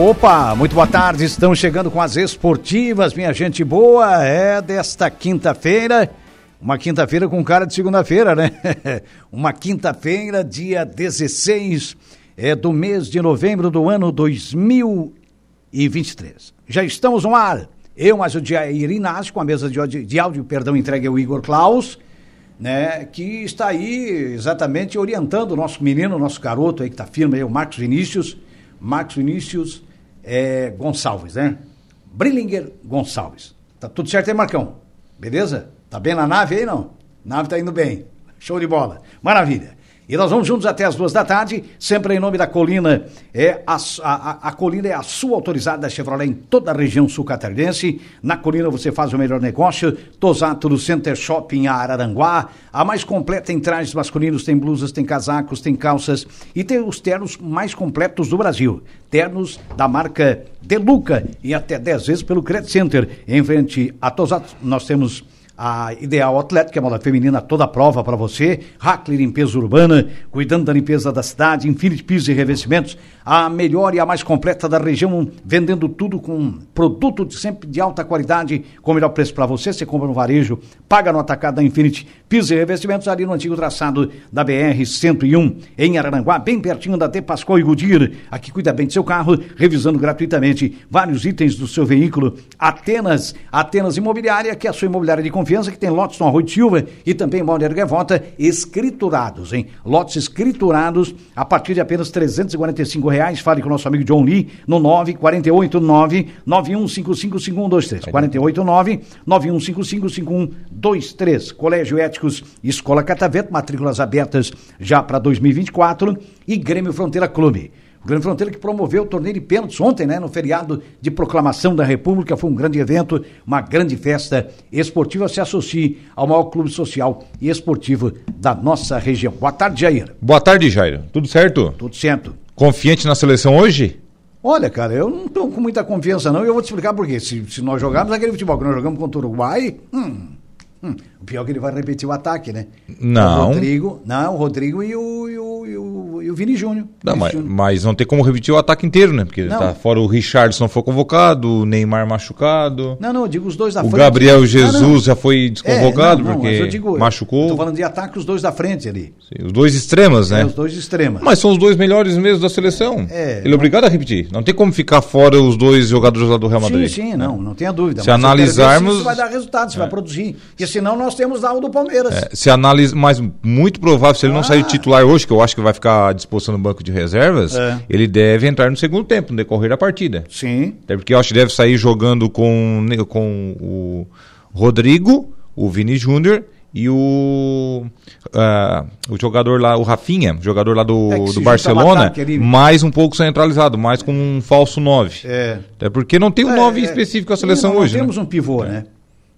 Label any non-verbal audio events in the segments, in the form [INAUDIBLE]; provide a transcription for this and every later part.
Opa, muito boa tarde. Estamos chegando com as esportivas, minha gente boa. É desta quinta-feira. Uma quinta-feira com cara de segunda-feira, né? [LAUGHS] Uma quinta-feira, dia 16 é, do mês de novembro do ano 2023. Já estamos no ar. Eu, mas o Jair Inácio, com a mesa de, áudio, de áudio, perdão, entregue ao Igor Klaus, né? Que está aí exatamente orientando o nosso menino, o nosso garoto aí que está firme aí, o Marcos Vinícius Marcos Vinícius é, Gonçalves, né? Brillinger Gonçalves. Tá tudo certo aí, Marcão? Beleza? Tá bem na nave aí, não? Nave tá indo bem. Show de bola. Maravilha. E nós vamos juntos até as duas da tarde, sempre em nome da Colina. É a, a, a Colina é a sua autorizada da Chevrolet em toda a região sul catarinense. Na Colina você faz o melhor negócio. Tosato do Center Shopping Araranguá. A mais completa em trajes masculinos, tem blusas, tem casacos, tem calças e tem os ternos mais completos do Brasil. Ternos da marca Deluca e até 10 vezes pelo Credit Center. Em frente a Tosato, nós temos a Ideal Atlética, moda feminina toda prova para você, Hackler Limpeza Urbana, cuidando da limpeza da cidade, Infinity Pisos e Revestimentos, a melhor e a mais completa da região, vendendo tudo com produto de sempre de alta qualidade, com o melhor preço para você, você compra no varejo, paga no atacado da Infinity Pisos e Revestimentos, ali no antigo traçado da BR-101, em Araranguá, bem pertinho da T. Pascoal e Goodyear, aqui cuida bem do seu carro, revisando gratuitamente vários itens do seu veículo, Atenas, Atenas Imobiliária, que é a sua imobiliária de confiança, confiança que tem lotes no Arroio de Silva e também Balneário Gaivota escriturados, hein? Lotes escriturados a partir de apenas 345 reais. Fale com o nosso amigo John Lee no 948 91555123. 489 91555123. Colégio Éticos, Escola Catavento, matrículas abertas já para 2024 e Grêmio Fronteira Clube. O Grande Fronteira que promoveu o torneio de pênaltis ontem, né? No feriado de proclamação da República. Foi um grande evento, uma grande festa esportiva. Se associe ao maior clube social e esportivo da nossa região. Boa tarde, Jair. Boa tarde, Jair. Tudo certo? Tudo certo. Confiante na seleção hoje? Olha, cara, eu não estou com muita confiança, não. E eu vou te explicar por quê. Se, se nós jogarmos aquele futebol que nós jogamos contra o Uruguai, hum, Hum, o pior é que ele vai repetir o ataque, né? Não. O Rodrigo, não, o Rodrigo e o, e o, e o, e o Vini Júnior. Não, Vini mas, Júnior. mas não tem como repetir o ataque inteiro, né? Porque Não. tá fora o Richardson foi convocado, o Neymar machucado. Não, não, eu digo os dois da o frente. Gabriel Não, Jesus não. já foi É, desconvocado não, não, mas porque eu digo, machucou. Tô falando de ataque, os dois da frente ali. Sim, Os dois extremos, né? É, os dois extremos. Mas são os dois melhores mesmo da seleção. É, Ele é obrigado a repetir. Não tem como ficar fora os dois jogadores lá do Real Sim, Madrid. sim, não, não tenha dúvida. Se analisarmos- Se isso vai dar resultado, se vai produzir. Porque senão nós temos o do Palmeiras. É, se analisa, mas muito provável, se ele não Ah. sair titular hoje, que eu acho que vai ficar disposto no banco de reservas, É. ele deve entrar no segundo tempo, no decorrer da partida. Sim. Até porque eu acho que deve sair jogando com, com o Rodrigo, o Vini Júnior e o, ah, o jogador lá, o Rafinha, jogador lá do, É do Barcelona, ali. mais um pouco centralizado, mais como um falso 9. É. Até porque não tem um É, 9 é. específico a seleção não, hoje. Não né? temos um pivô, né?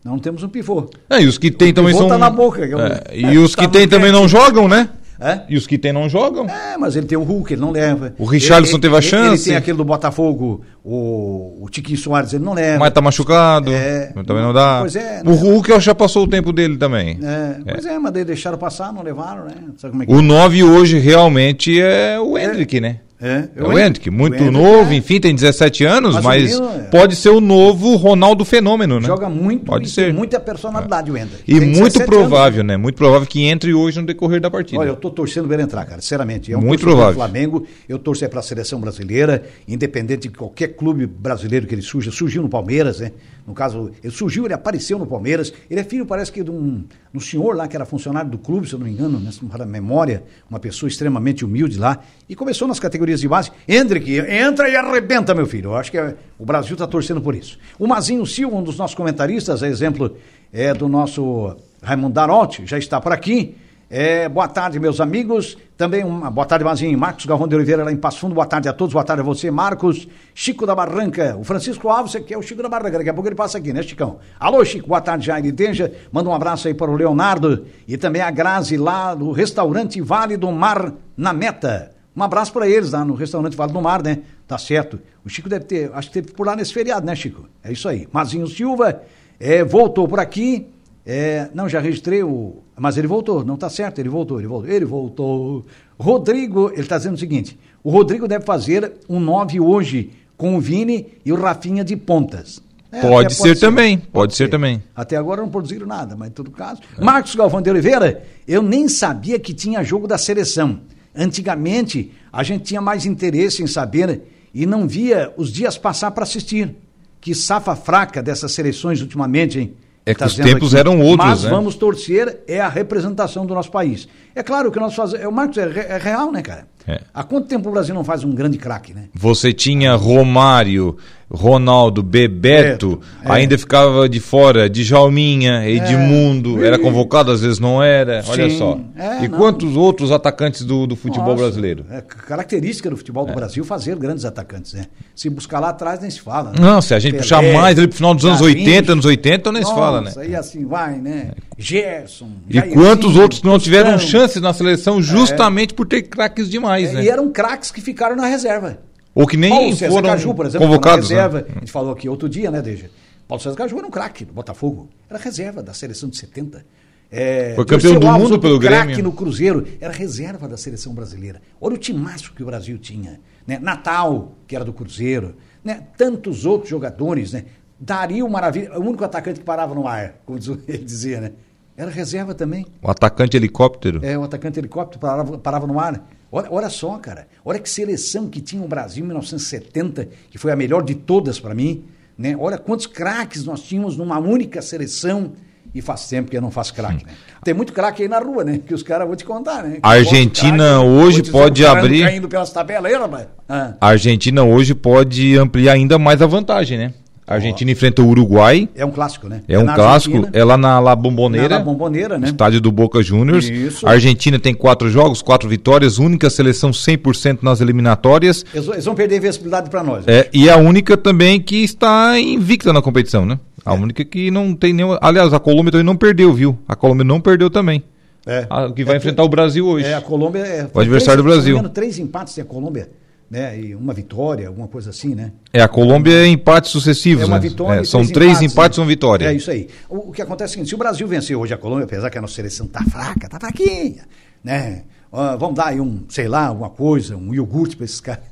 Não temos um pivô. É, e os que tem também pivô são. tá na boca, é o- É, e é, os tá que tem no também não jogam, né? É? E os que tem não jogam. É, mas ele tem o Hulk, ele não leva. O Richarlison Ele- teve a chance. Ele tem aquele do Botafogo, o, o Tiquinho Soares, ele não leva. Mas tá machucado. É. Também não dá. Pois é, o não- Hulk eu já passou o tempo dele também. É, Pois é, mas daí deixaram passar, não levaram, né? É O 9 hoje realmente é o Hendrick, né? É? É o Hendrick, muito O novo, é- enfim, tem 17 anos, Mas mas, é- pode ser o novo Ronaldo Fenômeno, né? Joga muito Pode ser. tem muita personalidade o Hendrick. E muito 17 provável, né? Muito provável que entre hoje no decorrer da partida. Olha, eu tô torcendo pra ele entrar, cara, sinceramente. É um Muito provável. Flamengo, eu torço é pra seleção brasileira, independente de qualquer clube brasileiro que ele surja. Surgiu no Palmeiras, né? No caso, ele surgiu, ele apareceu no Palmeiras. Ele é filho, parece que, de um, um senhor lá que era funcionário do clube, se eu não me engano, né? se não me falha a memória, uma pessoa extremamente humilde lá. E começou nas categorias de base. Hendrick, entra e arrebenta, meu filho. Eu acho que é- o Brasil tá torcendo por isso. O Mazinho Silva, um dos nossos comentaristas, é exemplo é do nosso Raimundo Darotti, já está por aqui. É, boa tarde, meus amigos. Também uma boa tarde, Mazinho. Marcos Galvão de Oliveira, lá em Passo Fundo. Boa tarde a todos. Boa tarde a você, Marcos. Chico da Barranca. O Francisco Alves, que é o Chico da Barranca. Daqui a pouco ele passa aqui, né, Chicão? Alô, Chico. Boa tarde, Jair Deja. Manda um abraço aí para o Leonardo e também a Grazi lá do restaurante Vale do Mar, na Meta. Um abraço para eles lá no restaurante Vale do Mar, né? Tá certo. O Chico deve ter, acho que teve por lá nesse feriado, né, Chico? É isso aí. Mazinho Silva é, voltou por aqui. É, não, já registrei o. Mas ele voltou, não está certo, ele voltou, ele voltou, ele voltou. Rodrigo, ele está dizendo o seguinte: o Rodrigo deve fazer um 9 hoje com o Vini e o Rafinha de pontas. É, pode, ser, ser também, pode, pode ser. ser. também. Até agora não produziram nada, mas em todo caso. É. Marcos Galvão de Oliveira, eu nem sabia que tinha jogo da seleção. Antigamente, a gente tinha mais interesse em saber e não via os dias passar para assistir. Que safa fraca dessas seleções ultimamente, hein? É que tá os tempos aqui. eram outros, Mas né? vamos torcer, é a representação do nosso país. É claro que nós fazemos. É, o Marcos é, é real, né, cara? É. Há quanto tempo o Brasil não faz um grande craque, né? Você tinha Romário, Ronaldo, Bebeto, é, ainda ficava de fora, Djalminha, é. Edmundo, é, era convocado, às vezes não era, Sim, olha só. É, e não. quantos outros atacantes do, do futebol Nossa, brasileiro? É característica do futebol do Brasil fazer grandes atacantes, né? Se buscar lá atrás nem se fala. Né? Não, se a gente Pelé, puxar mais ali pro final dos anos 80, anos 80, nem Nossa, se fala, né? aí assim vai, né? Gerson. E quantos outros não tiveram chance na seleção justamente por ter craques demais, né? E eram craques que ficaram na reserva. Ou que nem Paulo César foram Caju, por exemplo, convocados. Reserva, né? A gente falou aqui outro dia, né, Deja? Paulo César Caju era um craque do Botafogo. Era reserva da seleção de 70. É, Foi campeão do Alves, mundo pelo Grêmio. no Cruzeiro, era reserva da seleção brasileira. Olha o timaço que o Brasil tinha. Né? Natal, que era do Cruzeiro. Né? Tantos outros jogadores. Né? Dario Maravilha, o único atacante que parava no ar, como [LAUGHS] ele dizia, né? Era reserva também. O atacante helicóptero? É, o atacante helicóptero parava, parava no ar. Olha, olha só, cara. Olha que seleção que tinha o Brasil em 1970, que foi a melhor de todas para mim. Né? Olha quantos craques nós tínhamos numa única seleção. E faz tempo que eu não faço craque, né? Tem muito craque aí na rua, né? Que os caras vão te contar, né? A Argentina hoje pode abrir. Caindo pelas tabelas aí, rapaz. Ah. A Argentina hoje pode ampliar ainda mais a vantagem, né? A Argentina oh. enfrenta o Uruguai. É um clássico, né? É, é um clássico. Argentina. É lá na La Bomboneira. Na La Bomboneira, né? Estádio do Boca Juniors. Isso. A Argentina tem quatro jogos, quatro vitórias, única seleção 100% nas eliminatórias. Eles, eles vão perder visibilidade para nós. É, e é a única também que está invicta na competição, né? A é. única que não tem nenhum. Aliás, a Colômbia também não perdeu, viu? A Colômbia não perdeu também. É. A, que vai é, enfrentar o Brasil hoje. É, a Colômbia é. O adversário três, do Brasil. Três empates tem a Colômbia né? E uma vitória, alguma coisa assim, né? É, a Colômbia é empates sucessivos. É uma né? vitória. É, são três empates, empates e uma vitória. É isso aí. O, o, que acontece é o seguinte: se o Brasil vencer hoje a Colômbia, apesar que a nossa seleção tá fraca, tá fraquinha, né? Uh, vamos dar aí um, sei lá, alguma coisa, um iogurte para esses [LAUGHS] caras.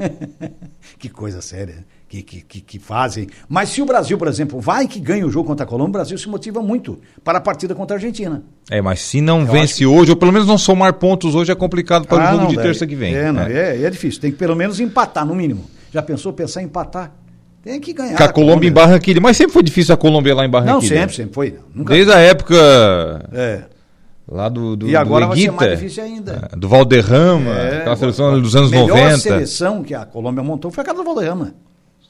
que coisa séria que, que, que, fazem. Mas se o Brasil, por exemplo, vai que ganha o jogo contra a Colômbia, o Brasil se motiva muito para a partida contra a Argentina. É, mas se não Eu vence que... hoje, ou pelo menos não somar pontos hoje, é complicado para ah, o jogo não, de terça que vem. É, não, é. é, é difícil. Tem que pelo menos empatar, no mínimo. Já pensou pensar em empatar? Tem que ganhar. Com a Colômbia em Barranquilha. Mas sempre foi difícil a Colômbia lá em Barranquilha. Não, sempre, sempre foi. Nunca... Desde a época. É. Lá do, do, e agora do vai ser mais difícil ainda. É, do Valderrama, é, aquela seleção dos anos 90. A melhor seleção que a Colômbia montou foi aquela do Valderrama.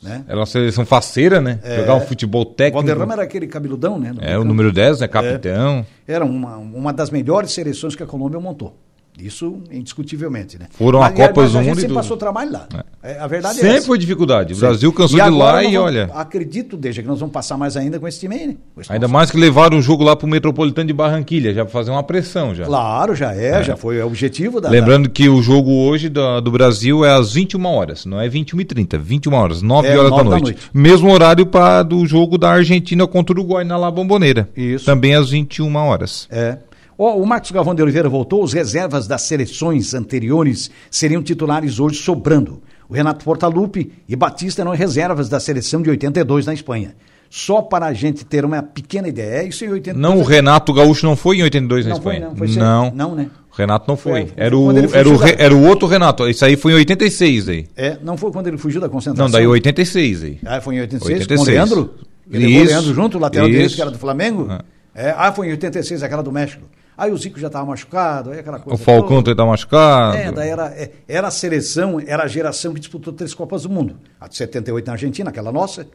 Né? Era uma seleção faceira, né? É. Jogar um futebol técnico. O Valderrama era aquele cabeludão, né? É, o número 10, né? Capitão. É. Era uma, uma das melhores seleções que a Colômbia montou. Isso, indiscutivelmente, né? Foram mas, a Copa do Mundo. A gente sempre passou trabalho lá. É. é. A verdade sempre é Sempre foi dificuldade. O Brasil cansou de lá e vamos, olha. Acredito, deixa que nós vamos passar mais ainda com esse time aí, né? Ainda mais que levaram o jogo lá pro Metropolitano de Barranquilha, já pra fazer uma pressão já. Claro, já é, é. já foi o objetivo da. Lembrando da... que o jogo hoje do, do Brasil é às 21 horas, não é 21 e 30, 21 horas, 9 é, horas 9 da, noite. da, noite. Mesmo horário para do jogo da Argentina contra o Uruguai na La Bombonera. Isso. Também às 21 horas. É. Oh, o Marcos Galvão de Oliveira voltou, os reservas das seleções anteriores seriam titulares hoje sobrando. O Renato Portaluppi e Batista eram reservas da seleção de 82 na Espanha. Só para a gente ter uma pequena ideia. É isso em 82. Não, o Renato Gaúcho não foi em 82 na não Espanha. Foi, não, foi não. não, né? O Renato não foi. foi era, o, era, o, era o outro Renato. Isso aí foi em 86 aí. É, não foi quando ele fugiu da concentração. Não, daí 86 aí. Ah, foi em 86, 86. com o Leandro? Ele levou o Leandro junto, o lateral direito que era do Flamengo? Ah. É, ah, foi em 86, aquela do México. Aí o Zico já estava machucado, aí aquela coisa. O Falcão também estava machucado. É, daí era, é, era a seleção, era a geração que disputou três Copas do Mundo. A de 78 na Argentina, aquela nossa,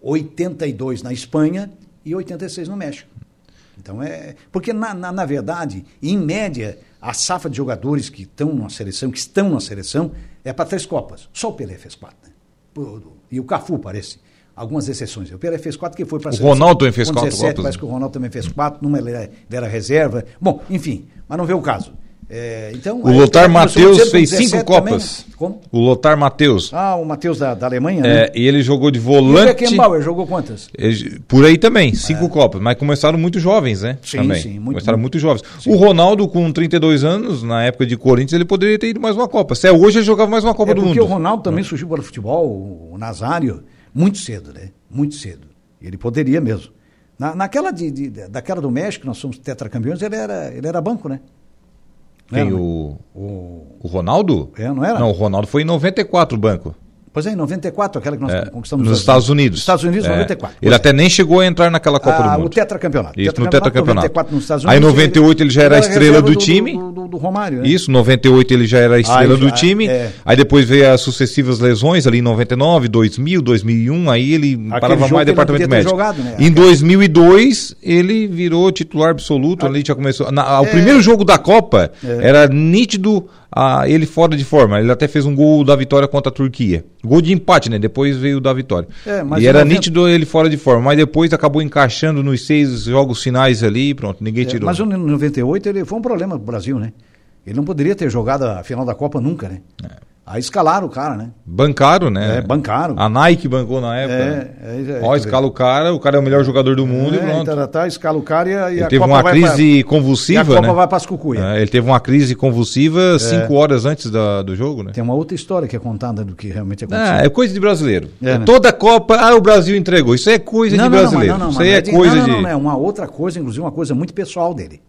82 na Espanha e 86 no México. Então é. Porque, na, na, na verdade, em média, a safra de jogadores que estão na seleção, que estão na seleção, é para três Copas. Só o Pelé fez quatro. Né? E o Cafu, parece algumas exceções. O Pelé fez quatro, que foi para a O Ronaldo também fez quatro 17, Parece que o Ronaldo também fez quatro, numa ele era reserva. Bom, enfim, mas não vê o caso. É, então, o Lotar Matheus fez cinco Copas. Também, o Lotar Matheus. Ah, o Matheus da, da Alemanha, é, né? E ele jogou de volante. E o Beckenbauer jogou quantas? Por aí também, cinco é. Copas. Mas começaram muito jovens, né? Sim, também. sim. Muito, começaram muito, muito jovens. Sim. O Ronaldo, com 32 anos, na época de Corinthians, ele poderia ter ido mais uma Copa. Se é hoje, ele jogava mais uma Copa é do Mundo. Porque o Ronaldo também surgiu para o futebol, o Nazário, muito cedo, né? Muito cedo. Ele poderia mesmo. Na, naquela de, de, daquela do México, nós somos tetracampeões, ele era, ele era banco, né? Quem? o, o, o Ronaldo? É, não era? Não, o Ronaldo foi em 94 o banco. Pois é, em 94, aquela que nós é, conquistamos nos Estados Unidos. Estados Unidos, é. 94. Ele até nem chegou a entrar naquela Copa ah, do Mundo. O tetracampeonato. Isso, tetracampeonato, no tetracampeonato. 94 nos Estados Unidos. Aí em 98 ele, já era a estrela do, do time. Do, do, do, Romário, né? Isso, 98 ele já era a estrela do time. É. Aí depois veio as sucessivas lesões ali em 99, 2000, 2001, aí ele Aquele parava mais departamento médico. Jogado, né? Em 2002 ele virou titular absoluto, ah. ali já começou. Na, o é. primeiro jogo da Copa é. era nítido ah, ele fora de forma. Ele até fez um gol da vitória contra a Turquia. Gol de empate, né? Depois veio da vitória. É, e era 90... nítido ele fora de forma, mas depois acabou encaixando nos seis jogos finais ali pronto, ninguém é, tirou. Mas no 98 ele foi um problema pro Brasil, né? Ele não poderia ter jogado a final da Copa nunca, né? É. Aí escalaram o cara, né? Bancaram, né? É, bancaram. A Nike bancou na época. É, é, é Ó, escala o cara, o cara é o melhor jogador do mundo é, e pronto. Tá, tá, escala o cara e a, e ele a teve Copa uma crise pra, convulsiva, e a Copa né? vai para as cucuias. É, ele teve uma crise convulsiva é. cinco horas antes da, do jogo, né? Tem uma outra história que é contada do que realmente aconteceu. Ah, é coisa de brasileiro. É, né? Toda Copa, ah, o Brasil entregou. Isso é coisa não, de brasileiro. Não, não, não, Isso aí é coisa de... Não, não, não, é uma outra coisa, inclusive uma coisa muito pessoal dele.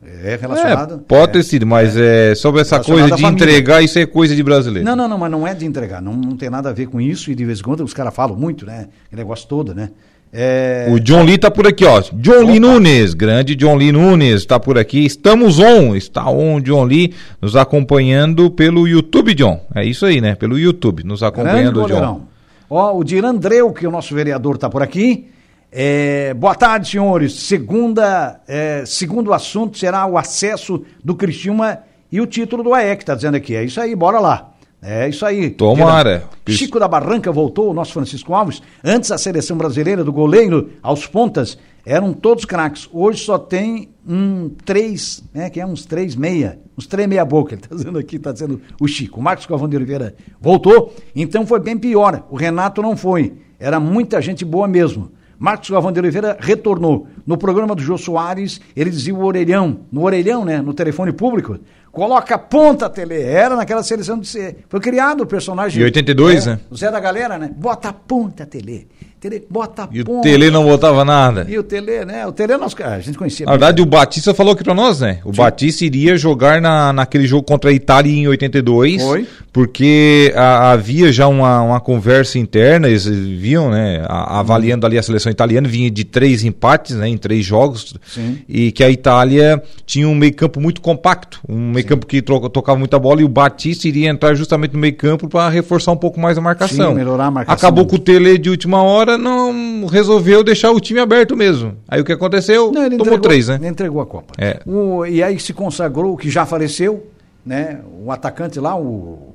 É relacionado. É, pode ter sido, mas é, é sobre essa coisa de entregar, isso é coisa de brasileiro. Não, não, não, mas não é de entregar. Não, não tem nada a ver com isso. E de vez em quando os caras falam muito, né? O negócio todo, né? É... O John Lee tá por aqui, ó. John Opa. Lee Nunes, grande John Lee Nunes, tá por aqui. Estamos on, está on, John Lee, nos acompanhando pelo YouTube, John. É isso aí, né? Pelo YouTube, nos acompanhando, John. Ó, o Dirandreu, que é o nosso vereador, tá por aqui. É, boa tarde, senhores. Segunda, é, segundo assunto será o acesso do Criciúma e o título do AEC, está dizendo aqui. É isso aí, bora lá. É isso aí. Tomara. Chico da Barranca voltou, o nosso Francisco Alves. Antes a seleção brasileira do goleiro aos pontas eram todos craques. Hoje só tem um três, né? Que é uns três meia, uns três meia boca. Ele está dizendo aqui, está dizendo o Chico. O Marcos Galvão de Oliveira voltou, então foi bem pior. O Renato não foi. Era muita gente boa mesmo. Marcos Galvão de Oliveira retornou. No programa do Jô Soares, ele dizia o orelhão, no orelhão, né, no telefone público, coloca ponta tele. Era naquela seleção de ser. Foi criado o personagem. E 82, é, né? O Zé da Galera, né? Bota ponta tele. Tele, bota e ponta. o Tele não botava nada. E o Tele, né? O Tele nós, a gente conhecia. Na verdade, o Batista falou aqui pra nós, né? O Sim. Batista iria jogar na, naquele jogo contra a Itália em 82. Foi. Porque a, havia já uma, uma conversa interna, eles viam, né? A, avaliando ali a seleção italiana, vinha de três empates, né? Em três jogos. Sim. E que a Itália tinha um meio-campo muito compacto. Um meio-campo que troca, tocava muita bola e o Batista iria entrar justamente no meio-campo para reforçar um pouco mais a marcação. Sim, melhorar a marcação. Acabou com o Tele de última hora não resolveu deixar o time aberto mesmo. Aí o que aconteceu? Não, Tomou entregou, três, né? Ele entregou a Copa. É. O, e aí se consagrou o que já faleceu, né? O atacante lá, o,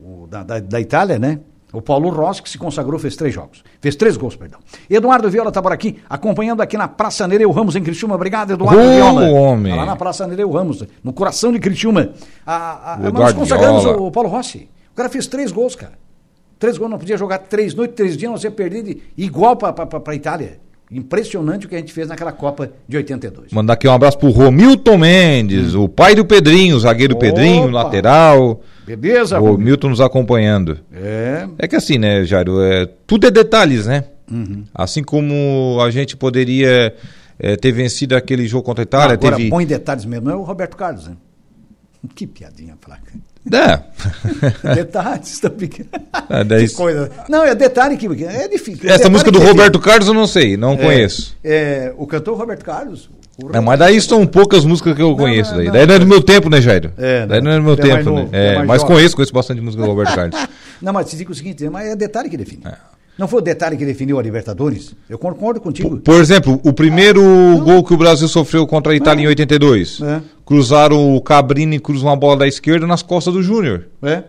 o da, da, da, Itália, né? O Paulo Rossi, que se consagrou, fez três jogos. Fez três gols, perdão. Eduardo Viola está por aqui, acompanhando aqui na Praça Nereu Ramos, em Criciúma. Obrigado, Eduardo oh, Viola. homem. Tá lá na Praça Nereu Ramos, no coração de Criciúma. A, a, nós consagramos o Paulo Rossi. O cara fez três gols, cara. Três gols, não podia jogar três noites, três dias, ia perder de, igual para a Itália. Impressionante o que a gente fez naquela Copa de 82. Mandar aqui um abraço pro Romilton Mendes, hum. o pai do Pedrinho, o zagueiro Opa. Pedrinho, lateral. Beleza, O Milton nos acompanhando. É. É que assim, né, Jairo? É, tudo é detalhes, né? Uhum. Assim como a gente poderia é, ter vencido aquele jogo contra a Itália. agora, teve... bom em detalhes mesmo, é o Roberto Carlos, né? Que piadinha fraca. É. [LAUGHS] Detalhes tão pequenos. É, daí... coisa. Não, é detalhe que é difícil. Essa música do Roberto Carlos eu não sei, não é, conheço. É, o cantor Roberto Carlos. É, mas daí são poucas músicas que eu não, conheço. Não, daí. Não, daí não é do meu tempo, né, Jairo? É, daí não é do meu é tempo, né? É, mas conheço, conheço bastante música do Roberto Carlos. não, mas te digo o seguinte, mas é detalhe que define. É. Não foi o detalhe que definiu a Libertadores? Eu concordo contigo. Por, exemplo, o primeiro ah, gol que o Brasil sofreu contra a Itália é. em 82. É. Cruzaram o Cabrini, cruza uma bola da esquerda nas costas do Júnior. É.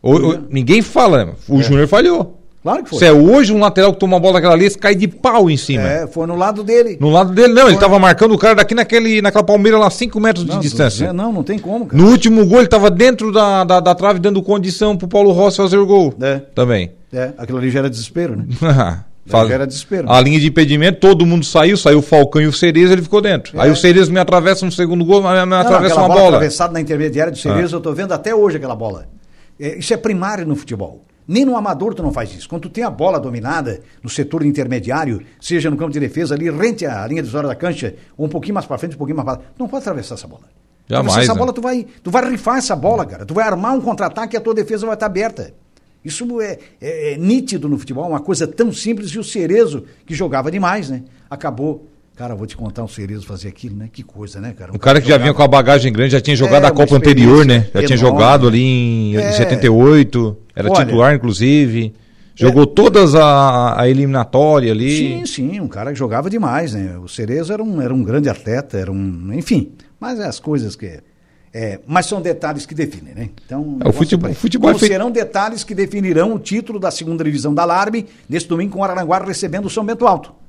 Ou, ou, ninguém fala, o é. Júnior falhou. Claro que foi. Se é hoje um lateral que toma uma bola daquela ali, cai de pau em cima. É, foi no lado dele. No lado dele, não, foi. ele tava marcando o cara daqui naquele, naquela palmeira lá, 5 metros não, de distância. Não, não tem como, cara. No último gol, ele tava dentro da, da, da trave, dando condição pro Paulo Rossi fazer o gol. É. Também. É, aquilo ali já era desespero, né? [LAUGHS] Faz... Já era desespero. A linha de impedimento, todo mundo saiu, saiu o Falcão e o Cerezo, ele ficou dentro. É. Aí o Cerezo me atravessa no segundo gol, me, me atravessa uma bola. bola. atravessada na intermediária do Cerezo, ah. eu tô vendo até hoje aquela bola. É, isso é primário no futebol. Nem no amador tu não faz isso. Quando tu tem a bola dominada no setor intermediário, seja no campo de defesa ali, rente à linha de zona da cancha, ou um pouquinho mais para frente, um pouquinho mais para tu não pode atravessar essa bola. Jamais. essa né? bola, tu vai, tu vai rifar essa bola, cara. Tu vai armar um contra-ataque e a tua defesa vai estar aberta. Isso é, é, é, nítido no futebol, uma coisa tão simples. E o Cerezo, que jogava demais, né? Acabou Cara, vou te contar um Cerezo fazer aquilo, né? Que coisa, né, cara? Um, um cara, que já vinha com a bagagem grande, já tinha jogado é, a Copa anterior, né? Já enorme. tinha jogado ali em é. 78, era Olha, titular, inclusive. Jogou é, todas a, a eliminatória ali. Sim, sim, um cara que jogava demais, né? O Cerezo era um, era um grande atleta, era um. Enfim, mas é as coisas que. É, mas são detalhes que definem, né? Então, é, o futebol, o futebol é feito... serão detalhes que definirão o título da segunda divisão da Alarme neste domingo com o Araranguá recebendo o São Bento Alto.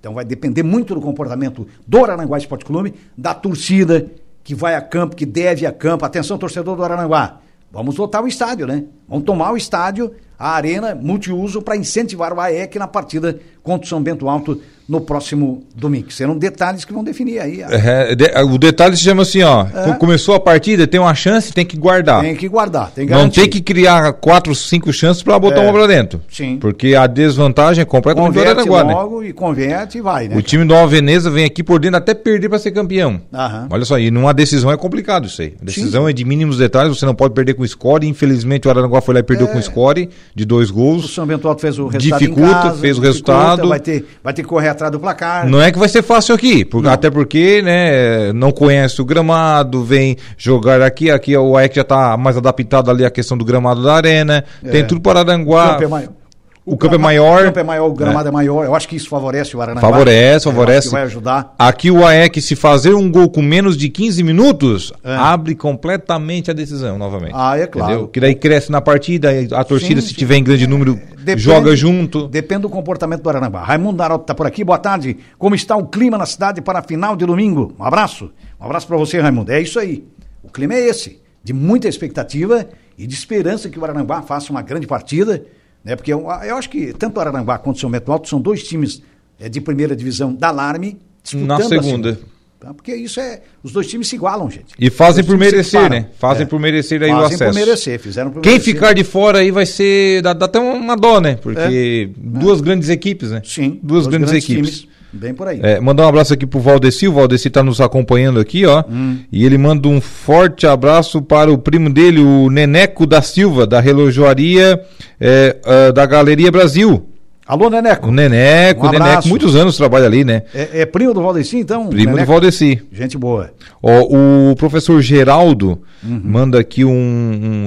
Então vai depender muito do comportamento do Araranguá Esporte Clube, da torcida que vai a campo, que deve a campo. Atenção, torcedor do Araranguá. Vamos lotar o estádio, né? Vamos tomar o estádio, a arena multiuso para incentivar o AEC na partida contra o São Bento Alto no próximo domingo. Serão detalhes que vão definir aí. A... É, de, o detalhe se chama assim, ó. É. Começou a partida, tem uma chance, tem que guardar. Tem que guardar, tem que Não tem que criar quatro, cinco chances para botar é. uma pra dentro. Sim. Porque a desvantagem é completamente converte agora, logo né? e converte e vai, né? O time do Veneza vem aqui por dentro até perder para ser campeão. Aham. Olha só, e numa decisão é complicado isso aí. A decisão Sim. é de mínimos detalhes, você não pode perder com o score. Infelizmente o Araranguá foi lá e perdeu é. com o score de dois gols. O São Bento Alto fez o resultado Dificulta, casa, fez o resultado. Vai ter, vai ter que correr atrás do placar. Não é que vai ser fácil aqui, por, até porque né, não conhece o gramado, vem jogar aqui, aqui o AEC já está mais adaptado ali à questão do gramado da arena, é. tem tudo para Aranguá. O campo é maior. O, campo é maior. O campo é maior, o gramado é, é maior. Eu acho que isso favorece o Aranaguá. Favorece, favorece. vai ajudar. Aqui o AEC, se fazer um gol com menos de 15 minutos, é. abre completamente a decisão novamente. Ah, é claro. Entendeu? Que daí cresce na partida, a torcida, sim, se sim. tiver em grande número, depende, joga junto. Depende do comportamento do Aranaguá. Raimundo Daroto está por aqui. Boa tarde. Como está o clima na cidade para a final de domingo? Um abraço. Um abraço para você, Raimundo. É isso aí. O clima é esse. De muita expectativa e de esperança que o Aranaguá faça uma grande partida né? Porque eu, eu acho que tanto Araranguá quanto São Bento Alto são dois times é, de primeira divisão da Alarme disputando Na segunda. Tá? Porque isso é. Os dois times se igualam, gente. E fazem por merecer, né? Fazem é. por merecer aí fazem o acesso. Fazem por merecer, fizeram por Quem merecer. ficar de fora aí vai ser. Dá, dá até uma dó, né? Porque é. duas grandes equipes, né? Sim. Duas grandes, grandes equipes. Times. Bem por aí. É, mandar um abraço aqui pro Valdeci. O Valdeci tá nos acompanhando aqui, ó. Hum. E ele manda um forte abraço para o primo dele, o Neneco da Silva, da relojoaria é, uh, da Galeria Brasil. Alô, Neneco. O Neneco, um Neneco, muitos anos trabalha ali, né? É, é primo do Valdeci, então? Primo Neneco? do Valdeci. Gente boa. Ó, o professor Geraldo uhum. manda aqui um,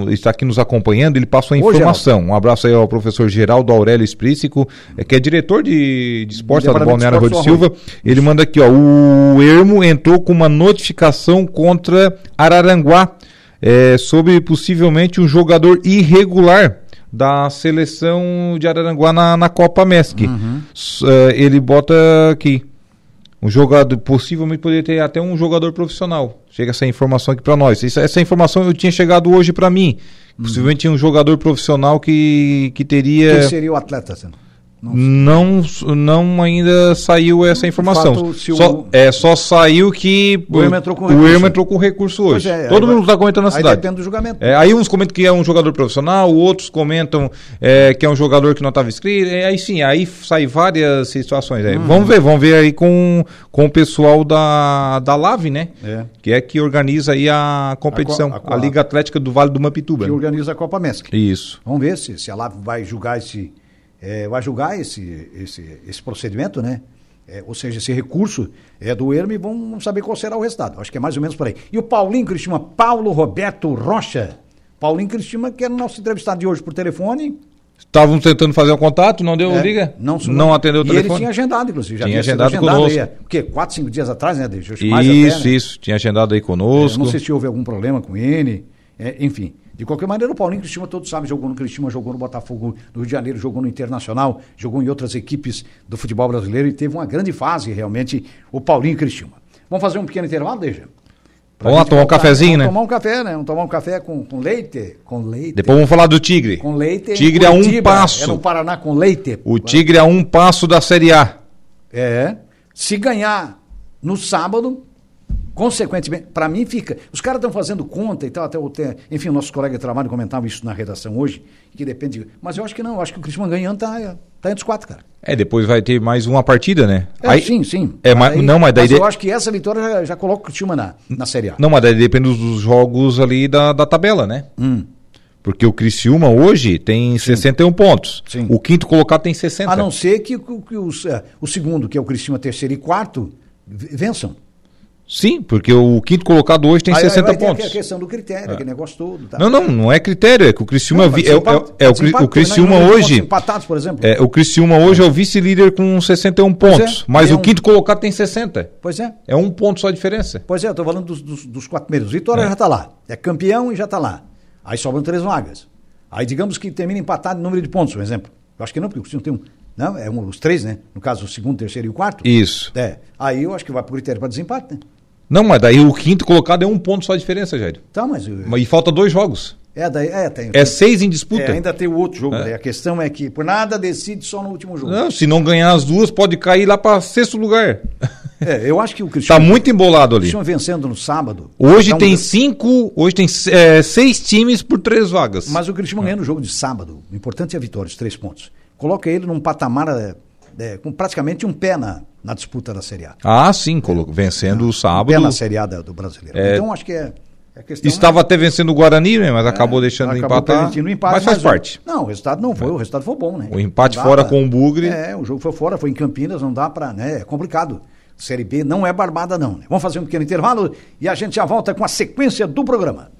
um, está aqui nos acompanhando, ele passa uma Ô, informação. Geraldo. Um abraço aí ao professor Geraldo Aurélio Esprícico, é, que é diretor de, de esporte lá do Balneário Rua de Silva. Ele manda aqui, ó, o Ermo entrou com uma notificação contra Araranguá é, sobre possivelmente um jogador irregular da seleção de Araranguá na, na Copa MESC. Uhum. Uh, ele bota aqui. Um jogador, possivelmente poderia ter até um jogador profissional. Chega essa informação aqui para nós. Essa, essa, informação eu tinha chegado hoje para mim. Uhum. Possivelmente tinha um jogador profissional que, que teria. Quem seria o atleta, senhor? Não, não ainda saiu essa informação. Fato, só, o... é, só saiu que o Irma entrou com recurso, o entrou com recurso hoje. É, Todo mundo está comentando na cidade. depende do julgamento. É, aí uns comentam que é um jogador profissional, outros comentam é, que é um jogador que não estava inscrito. É, aí sim, aí sai várias situações. Hum. Vamos ver, vamos ver aí com, com o pessoal da, da LAVE, né? É. Que é que organiza aí a competição, a, a, a, a Liga Atlética do Vale do Mapituba. Que organiza a Copa Mesca. Isso. Vamos ver se, se a LAVE vai julgar esse é, vai julgar esse, esse, esse procedimento, né? É, ou seja, esse recurso é do ERM e vamos saber qual será o resultado. Acho que é mais ou menos por aí. E o Paulinho Cristina, Paulo Roberto Rocha. Paulinho Cristina, que é nosso entrevistado de hoje por telefone. Estavam tentando fazer o um contato, não deu é, liga? Não, não, não atendeu o telefone. E ele tinha agendado, inclusive. Já tinha agendado, agendado conosco. Aí, o quê? Quatro, cinco dias atrás, né? Deixa isso, até, né? isso. Tinha agendado aí conosco. É, não sei se houve algum problema com ele. É, enfim, de qualquer maneira, o Paulinho Cristina, todos sabem, jogou no Cristina, jogou no Botafogo no Rio de Janeiro, jogou no Internacional, jogou em outras equipes do futebol brasileiro e teve uma grande fase, realmente, o Paulinho Cristina. Vamos fazer um pequeno intervalo, deixa? Vamos lá tomar um cafezinho, né? Tomar um café, né? Vamos tomar um café com, com leite. Com leite. Depois vamos falar do Tigre. Com leite. Tigre a um passo. É no Paraná com leite. O Tigre a um passo da Série A. É. Se ganhar no sábado, consequentemente, para mim fica. Os caras estão fazendo conta e tal, até, até enfim, o nosso colega de trabalho comentava isso na redação hoje, que depende. Mas eu acho que não, eu acho que o Cristiano ganhando tá, tá entre os quatro, cara. É, depois vai ter mais uma partida, né? É, Aí, sim, sim. É, mas, não, mas daí. Mas eu acho que essa vitória já, já coloca o Cristiano na, na Série A. Não, mas daí depende dos jogos ali da, da tabela, né? Hum. Porque o Criciúma hoje tem Sim. 61 pontos. Sim. O quinto colocado tem 60. A não ser que, que, que os, uh, o segundo, que é o Criciúma terceiro e quarto, vençam. Sim, porque o quinto colocado hoje tem aí, 60 aí pontos. a questão do critério, é. aquele negócio todo. Tá? Não, não, não é critério, é que o Criciúma não, é, é, é, é, o, o Criciúma hoje. Empatados, por exemplo. É, o Criciúma hoje é o vice-líder com 61 pontos, é, mas o um... quinto colocado tem 60. Pois é. É um ponto só a diferença. Pois é, eu estou falando dos, dos, dos, quatro primeiros. Vitória é. já está lá. É campeão e já está lá. Aí sobram três vagas. Aí digamos que termina empatado em número de pontos, por exemplo. Eu acho que não, porque o Criciúma tem um. Não, é um, os três, né? No caso, o segundo, terceiro e o quarto. Isso. É. Aí eu acho que vai para o critério para desempate, né? Não, mas daí o quinto colocado é um ponto só a diferença, Jair. Tá, mas. E falta dois jogos. É, daí, é, tem, é seis em disputa. É, ainda tem o outro jogo. É. A questão é que por nada decide só no último jogo. Não, se não ganhar as duas, pode cair lá para sexto lugar. É, eu acho que o Cristiano. Está muito embolado ali. O Cristiano vencendo no sábado. Hoje tem um... cinco, hoje tem é, seis times por três vagas. Mas o Cristiano ganhando o jogo de sábado. O importante é a vitória, os três pontos. Coloca ele num patamar é, é, com praticamente um pé na, na disputa da Série A. Ah, sim, colo... vencendo o sábado. Um pé na Série A do brasileiro. É... Então acho que é. é Estava é... até vencendo o Guarani, né, mas acabou é, deixando acabou empatar. empate. Mas faz mas parte. Não, o resultado não foi, o resultado foi bom, né? O empate fora pra... com o Bugre. É, o jogo foi fora, foi em Campinas, não dá para, né? É complicado. Série B não é barbada, não. Né? Vamos fazer um pequeno intervalo e a gente já volta com a sequência do programa.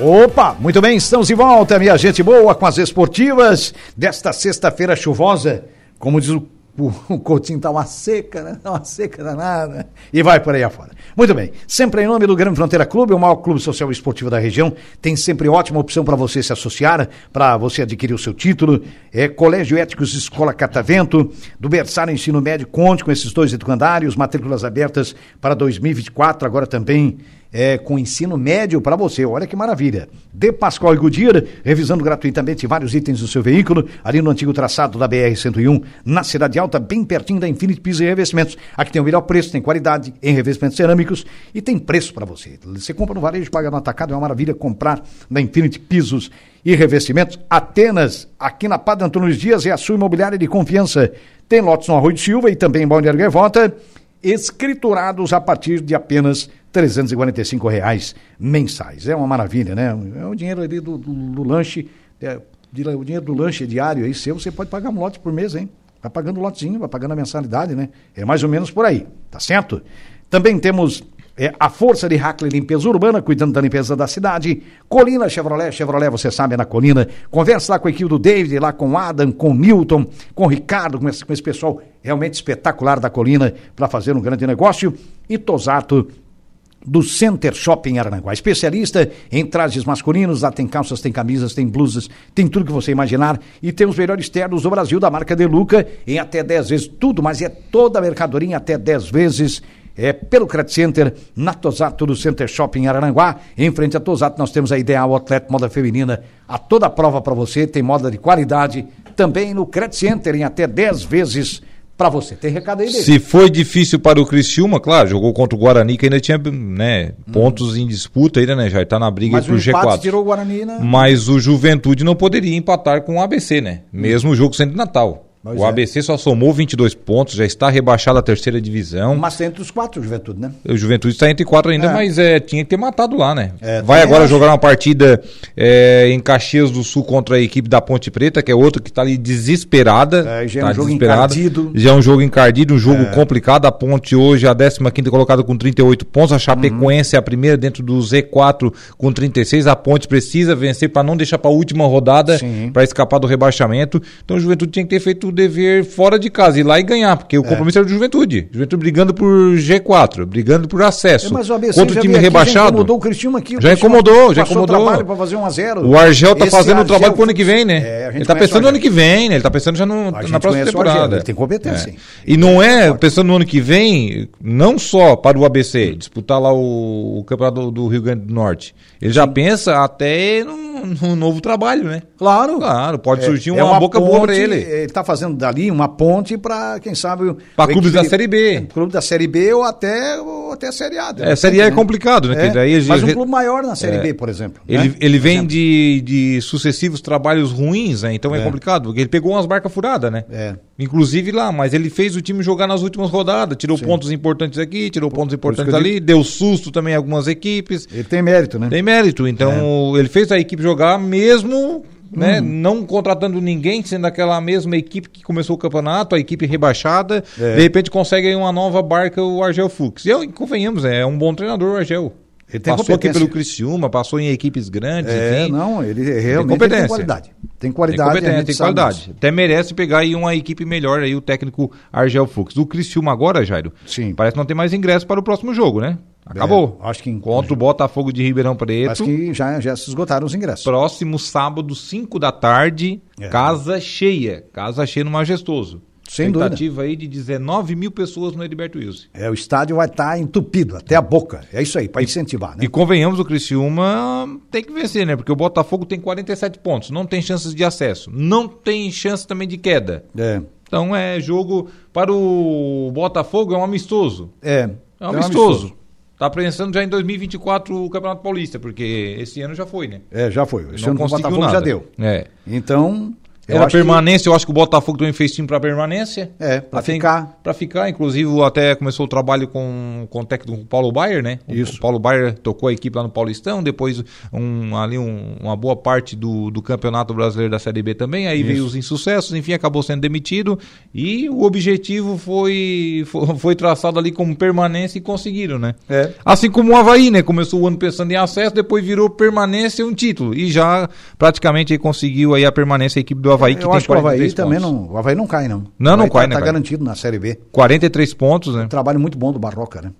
Opa, muito bem, estamos de volta, minha gente boa, com as esportivas desta sexta-feira chuvosa. Como diz o, o, o Coutinho, tá uma seca, né? Tá uma seca danada. E vai por aí afora. Muito bem, sempre em nome do Grande Fronteira Clube, o maior clube social e esportivo da região, tem sempre ótima opção para você se associar, para você adquirir o seu título. É Colégio Éticos Escola Catavento, do Berçário Ensino Médio, conte com esses dois educandários, matrículas abertas para 2024, agora também é, com ensino médio para você. Olha que maravilha. De Pascoal e Goodyear, revisando gratuitamente vários itens do seu veículo, ali no antigo traçado da BR-101, na Cidade Alta, bem pertinho da Infinity Pisos e Revestimentos. Aqui tem o melhor preço, tem qualidade em revestimentos cerâmicos e tem preço para você. Você compra no varejo, paga no atacado, é uma maravilha comprar na Infinity Pisos e Revestimentos. Atenas, aqui na Padre Antônio Dias, é a sua imobiliária de confiança. Tem lotes no Arroio de Silva e também em Balneário Gaivota, escriturados a partir de apenas 345 reais mensais. É uma maravilha, né? É o dinheiro ali do, do, do lanche, é, o dinheiro do lanche diário aí seu, você pode pagar um lote por mês, hein? Vai pagando um lotezinho, vai pagando a mensalidade, né? É mais ou menos por aí, tá certo? Também temos é, a força de Hackley Limpeza Urbana, cuidando da limpeza da cidade. Colina Chevrolet, Chevrolet, você sabe, é na Colina. Conversa lá com a equipe do David, lá com o Adam, com o Milton, com o Ricardo, com esse, com esse pessoal realmente espetacular da Colina para fazer um grande negócio. E Tosato do Center Shopping Aranaguá. Especialista em trajes masculinos, lá tem calças, tem camisas, tem blusas, tem tudo que você imaginar e tem os melhores ternos do Brasil da marca Deluca em até 10 vezes tudo, mas é toda a mercadoria em até 10 vezes. É pelo Credit Center, na Tosato do Center Shopping Araranguá. Em frente a Tosato nós temos a Ideal Atleta Moda Feminina a toda prova para você, tem moda de qualidade. Também no Credit Center em até 10 vezes para você. Tem recado aí dele. Se foi difícil para o Criciúma, claro, jogou contra o Guarani, que ainda tinha né, pontos hum. em disputa ainda, né? Já está na briga Mas pro G4. tirou o Guarani, né? Mas o Juventude não poderia empatar com o ABC, né? Mesmo o jogo sendo de Natal. Pois o é. ABC só somou 22 pontos, já está rebaixado à terceira divisão. Mas está entre os quatro, o Juventude, né? O Juventude está entre quatro ainda, é. mas é, tinha que ter matado lá, né? É, Vai agora acho. jogar uma partida é, em Caxias do Sul contra a equipe da Ponte Preta, que é outra que está ali desesperada. É, já é um tá jogo encardido. Já é um jogo encardido, um jogo é. complicado. A Ponte hoje, a 15 colocada com 38 pontos. A Chapecoense uhum. é a primeira dentro do Z4 com 36. A Ponte precisa vencer para não deixar para a última rodada para escapar do rebaixamento. Então o Juventude tinha que ter feito dever fora de casa, ir lá e ganhar, porque o é. compromisso era do Juventude. Juventude brigando por G4, brigando por acesso. É, mas o ABC Contra o time rebaixado. Já incomodou o Cristiúma aqui. O já incomodou, já incomodou. O trabalho para fazer 1 a 0 O Argel tá Esse fazendo o trabalho pro ano que vem, né? É, ele tá pensando no ano que vem, né? Ele tá pensando já no, na próxima temporada. Ele tem competência. É. E não é pensando no ano que vem, não só para o ABC, disputar lá o, o campeonato do Rio Grande do Norte. Ele já pensa até num, num novo trabalho, né? Claro. Claro, pode é, surgir uma, é uma boca ponte, boa para ele. Ele está fazendo dali uma ponte para, quem sabe... Para clubes da Série B. Clube da Série B ou até, ou até a Série A. É, Série A é né? complicado, né? É, daí, mas um clube maior na Série é, B, por exemplo. Ele, né? ele vem de, de sucessivos trabalhos ruins, né? Então é, é, complicado, porque ele pegou umas barcas furadas, né? É. Inclusive lá, mas ele fez o time jogar nas últimas rodadas, tirou Sim. pontos importantes aqui, tirou pontos importantes ali, digo... deu susto também a algumas equipes. Ele tem mérito, né? Tem mérito, então é. ele fez a equipe jogar mesmo né? Hum. Não contratando ninguém, sendo aquela mesma equipe que começou o campeonato, a equipe rebaixada, é. de repente consegue uma nova barca o Argel Fux. E convenhamos, é um bom treinador o Argel. Ele tem passou aqui pelo Criciúma, passou em equipes grandes. É, enfim. não, ele realmente tem, tem qualidade. Tem qualidade. Tem, competência, tem qualidade. Até merece pegar aí uma equipe melhor aí, o técnico Argel Fux. O Criciúma agora, Jairo, Sim. parece não ter mais ingresso para o próximo jogo, né? Acabou. É, acho que contra o Botafogo de Ribeirão Preto. Acho que já, já se esgotaram os ingressos. Próximo sábado, 5 da tarde, é. casa cheia. Casa cheia no Majestoso. Sem Expectativa dúvida. aí de 19 mil pessoas no Heriberto Wilson. É, o estádio vai estar tá entupido, até a boca. É isso aí, para incentivar, né? E convenhamos, o Criciúma tem que vencer, né? Porque o Botafogo tem 47 pontos, não tem chances de acesso, não tem chance também de queda. É. Então é jogo para o Botafogo, é um amistoso. É. É um. É um amistoso. Tá pensando já em 2024 o Campeonato Paulista, porque esse ano já foi, né? É, já foi. Esse não ano o Botafogo nada. já deu. É. Então, era permanência, que... eu acho que o Botafogo também fez time para permanência. É, para ficar. Para ficar, inclusive até começou o trabalho com, com o técnico Paulo Baier, né? Isso. O Paulo Baier tocou a equipe lá no Paulistão, depois um, ali um, uma boa parte do, do Campeonato Brasileiro da Série B também, aí Isso. veio os insucessos, enfim, acabou sendo demitido e o objetivo foi, foi, foi traçado ali como permanência e conseguiram, né? É. Assim como o Havaí, né? Começou o ano pensando em acesso, depois virou permanência e um título e já praticamente conseguiu aí a permanência a equipe do Havaí Havaí que eu tem acho que o Havaí também não. O Havaí não cai, não. Não, não cai, tá, né? Tá garantido na Série B. 43 pontos, né? Um trabalho muito bom do Barroca, né?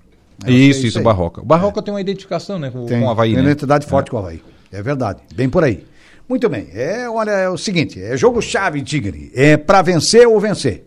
É isso, isso, o Barroca. O Barroca é. tem uma identificação, né, com, tem, com o Havaí. Tem uma né? identidade forte é. com o Havaí. É verdade. Bem por aí. Muito bem. É, olha, é o seguinte, é jogo chave, Tigre. É para vencer ou vencer.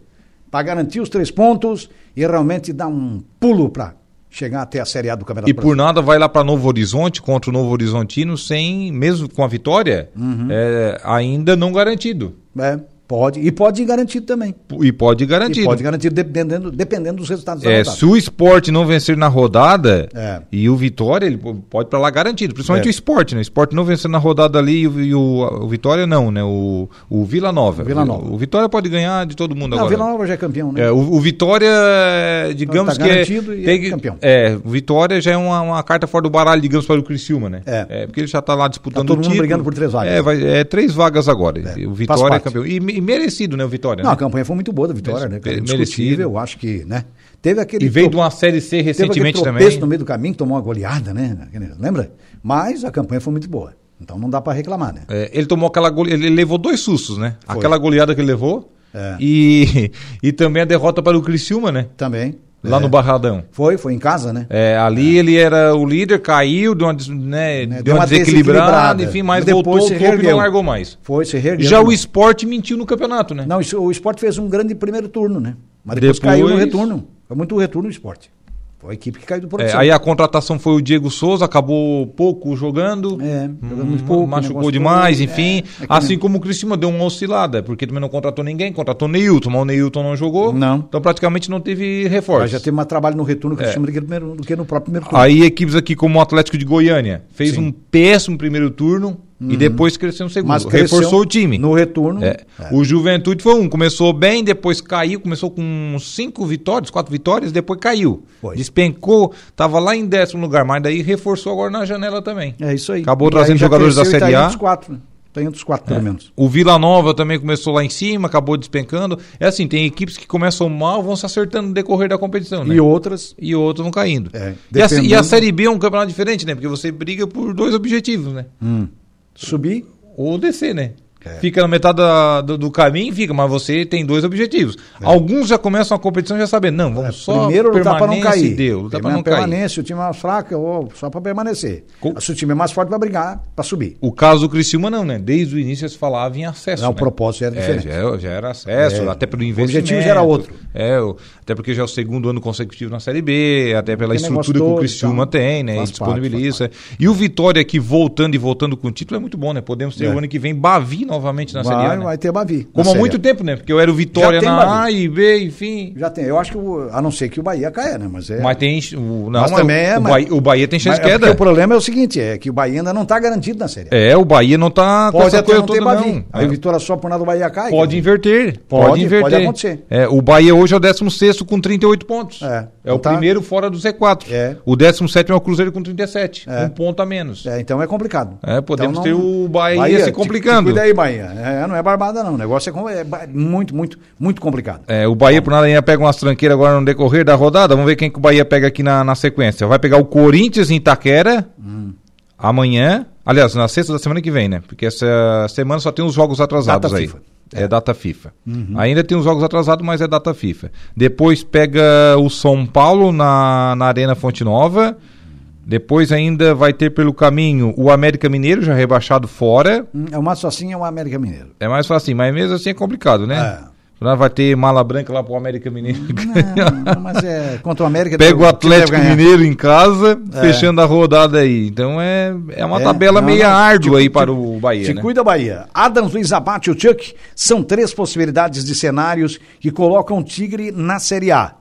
Para garantir os três pontos e realmente dar um pulo para chegar até a Série A do Campeonato E por nada vai lá para Novo Horizonte contra o Novo Horizontino sem, mesmo com a vitória, uhum. é, ainda não garantido. É. Pode, e pode ir garantido também. E pode ir garantido. E pode ir garantido dependendo, dependendo dos resultados da é. Se o esporte não vencer na rodada é. e o Vitória, ele pode para lá garantido. Principalmente é. o esporte, né? O esporte não vencer na rodada ali e o, e o, o Vitória não, né? O, o Vila Nova. Vila Nova. O, o, Vitória pode ganhar de todo mundo não, agora. O Vila Nova já é campeão, né? É, o, Vitória, digamos então, tá que. É, e tem, é campeão. É, o Vitória já é uma, uma, carta fora do baralho, digamos, para o Criciúma, né? É. é porque ele já está lá disputando tá todo o título. mundo brigando por três vagas. É, vai, é três vagas agora. É, o Vitória é campeão. E, e merecido, né? O Vitória. Não, né? a campanha foi muito boa da Vitória, né? Merecido. Eu acho que, né? Teve aquele. E veio de uma série C recentemente teve também. no meio do caminho, tomou uma goleada, né? Lembra? Mas a campanha foi muito boa. Então não dá para reclamar, né? É, ele tomou aquela goleada, ele levou dois sustos, né? Foi. Aquela goleada que ele levou é. e, [LAUGHS] e também a derrota para o Criciúma, né? Também. Lá é. no Barradão. Foi, foi em casa, né? É, ali é. ele era o líder, caiu, deu uma, né, né, deu uma, uma desequilibrada, desequilibrada, enfim, mas voltou se e não largou mais. Foi, se reergueu. Já o esporte mentiu no campeonato, né? Não, o esporte fez um grande primeiro turno, né? Mas depois, depois... caiu no retorno. Foi muito retorno o esporte. Foi a equipe que caiu do produção. É, aí a contratação foi o Diego Souza, acabou pouco jogando. É, jogando muito pouco. Machucou demais, todo, enfim. É, é assim como o Cristiano deu uma oscilada, porque também não contratou ninguém, contratou o Neilton, mas o Neilton não jogou. Não. Então praticamente não teve reforço. Mas já teve mais trabalho no retorno do Cristiano é. do, que no próprio primeiro turno. Aí equipes aqui como o Atlético de Goiânia fez Sim. um péssimo primeiro turno Uhum. E depois cresceu no segundo. Mas reforçou o time. No retorno. É. É. O Juventude foi um. Começou bem, depois caiu. Começou com cinco vitórias, quatro vitórias, depois caiu. Foi. Despencou, estava lá em décimo lugar, mas daí reforçou agora na janela também. É isso aí. Acabou e trazendo jogadores da Série tá A. Quatro, né? Tem outros quatro, pelo é. menos. O Vila Nova também começou lá em cima, acabou despencando. É assim, tem equipes que começam mal, vão se acertando no decorrer da competição, né? E outras. E outras vão caindo. É, e, a, e, a, Série B é um campeonato diferente, né? Porque você briga por dois objetivos, né? Hum. Subir. Ou descer, né? É. Fica na metade da, do, do, caminho, fica, mas você tem dois objetivos. É. Alguns já começam a competição já sabendo, não, vamos é, só Primeiro lutar para não cair. Deu, lutar para não permanece, cair. o time é mais fraco, ou só para permanecer. Com... Se o time é mais forte, vai brigar para subir. O caso do Criciúma não, né? Desde o início se falava em acesso. Não, né? o propósito era é, diferente. Já, já, era acesso, é. até pelo investimento. O objetivo já era outro. É, até porque já é o segundo ano consecutivo na Série B, até pela estrutura que o Criciúma então, tem, né? E disponibiliza. Parte, e o Vitória aqui voltando e voltando com o título é muito bom, né? Podemos ter o ano que vem Bavi novamente na vai. Série A vai, né? vai ter Bavi. Como há muito tempo, né? Porque eu era o Vitória na Bavi. A e B, enfim. Já tem. Eu acho que, o, a não ser que o Bahia caia, né? Mas, é... mas tem. O, não, mas também é. O. Bahia, o Bahia tem chance de é queda. o problema é o seguinte: é que o Bahia ainda não está garantido na série. É, o Bahia não está com essa coisa toda, Bavi. não. Aí o Vitória só por nada o Bahia cai. Pode inverter. Pode, pode inverter. Pode acontecer. É, o Bahia hoje é o 16 com 38 pontos. É. É o tá... primeiro fora do Z4. É. O 17 é o Cruzeiro com 37. É. Um ponto a menos. É, então é complicado. É, podemos então, não... ter o Bahia, Bahia se complicando. Te, te cuida aí, Bahia. É, não é barbada, não. O negócio é é muito, muito, muito complicado. É, o Bahia, por nada, ainda pega umas tranqueiras agora no decorrer da rodada. Vamos ver quem que o Bahia pega aqui na, na sequência. Vai pegar o Corinthians em Itaquera hum. amanhã. Aliás, na sexta da semana que vem, né? Porque essa semana só tem os jogos atrasados data aí. FIFA. É, é data FIFA. Uhum. Ainda tem os jogos atrasados, mas é data FIFA. Depois pega o São Paulo na, na Arena Fonte Nova. Depois ainda vai ter pelo caminho o América Mineiro, já rebaixado fora. Hum, é o mais facinho é o América Mineiro. É mais facinho, mas mesmo assim é complicado, né? É. Vai ter mala branca lá pro América Mineiro. Não, [LAUGHS] não mas é contra o América. Pega o Atlético Mineiro em casa, é. fechando a rodada aí. Então é, é uma é, tabela meio árdua aí para o Bahia. Se né? cuida, Bahia. Adams, Luiz Abate e o Chuck são três possibilidades de cenários que colocam o Tigre na Série A.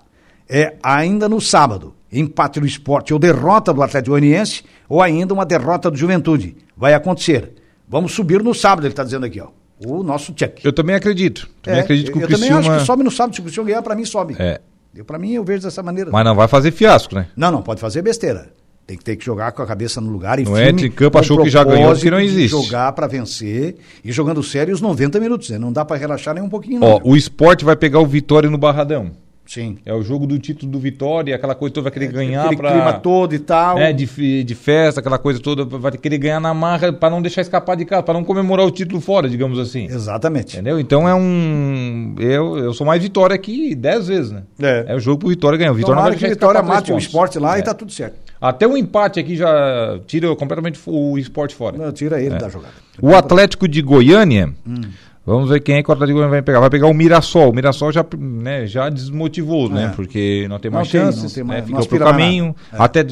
É ainda no sábado empate no esporte ou derrota do Atlético Goianiense, ou ainda uma derrota do Juventude. Vai acontecer. Vamos subir no sábado, ele está dizendo aqui, ó. O nosso check. Eu também acredito. Também é, acredito que eu, o Criciúma... também acho que sobe no sábado. Se o Criciúma ganhar, para mim sobe. É. Para mim, eu vejo dessa maneira. Mas não vai fazer fiasco, né? Não, não, pode fazer besteira. Tem que ter que jogar com a cabeça no lugar. E não entra em campo, achou que já ganhou, que não existe. Jogar para vencer e jogando sério os 90 minutos. Né? Não dá para relaxar nem um pouquinho. Ó, o esporte vai pegar o Vitória no Barradão. Sim. É o jogo do título do Vitória, aquela coisa toda vai querer é, ganhar aquele pra, clima todo e tal. É, de, de festa, aquela coisa toda, vai querer ganhar na marra para não deixar escapar de casa, para não comemorar o título fora, digamos assim. Exatamente. Entendeu? Então é um. Eu, eu sou mais Vitória aqui dez vezes, né? É. É o jogo pro Vitória ganhar. O Vitória não vai deixar Vitória mate o esporte lá é. e tá tudo certo. Até o um empate aqui já tira completamente o esporte fora. Não, tira ele é. da jogada. O Atlético de Goiânia. Hum Vamos ver quem é que o Atlético Goianiense vai pegar. Vai pegar o Mirassol. O Mirassol já, né, já desmotivou, né, é. né? Porque não tem mais não chances, tem, não tem mais, né? Ficou pro caminho. É. Até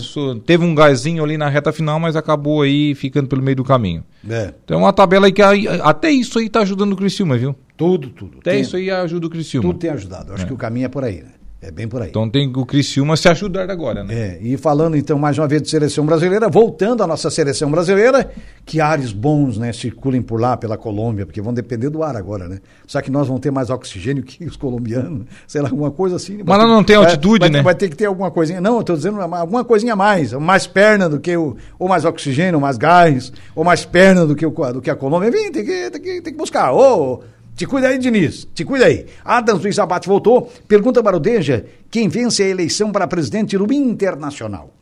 teve um gásinho ali na reta final, mas acabou aí ficando pelo meio do caminho. É. Então é uma tabela aí que até isso aí tá ajudando o Criciúma, viu? Tudo, tudo. Até tem, isso aí ajuda o Criciúma. Tudo tem ajudado. Acho é. que o caminho é por aí, né? É bem por aí. Então tem o Criciúma se ajudar agora, né? É, e falando então mais uma vez de seleção brasileira, voltando à nossa seleção brasileira, que ares bons, né, circulem por lá, pela Colômbia, porque vão depender do ar agora, né? Só que nós vamos ter mais oxigênio que os colombianos, sei lá, alguma coisa assim. Mas não tem altitude, vai, né? Vai ter que ter alguma coisinha. Não, eu tô dizendo alguma coisinha a mais, mais perna do que o, ou mais oxigênio, ou mais gás, ou mais perna do que, o, do que a Colômbia. Vem, tem que, tem que, tem que buscar. Ou te cuida aí, Diniz. Te cuida aí. Adams Luiz Abate voltou. Pergunta para o Deja quem vence a eleição para presidente do Internacional.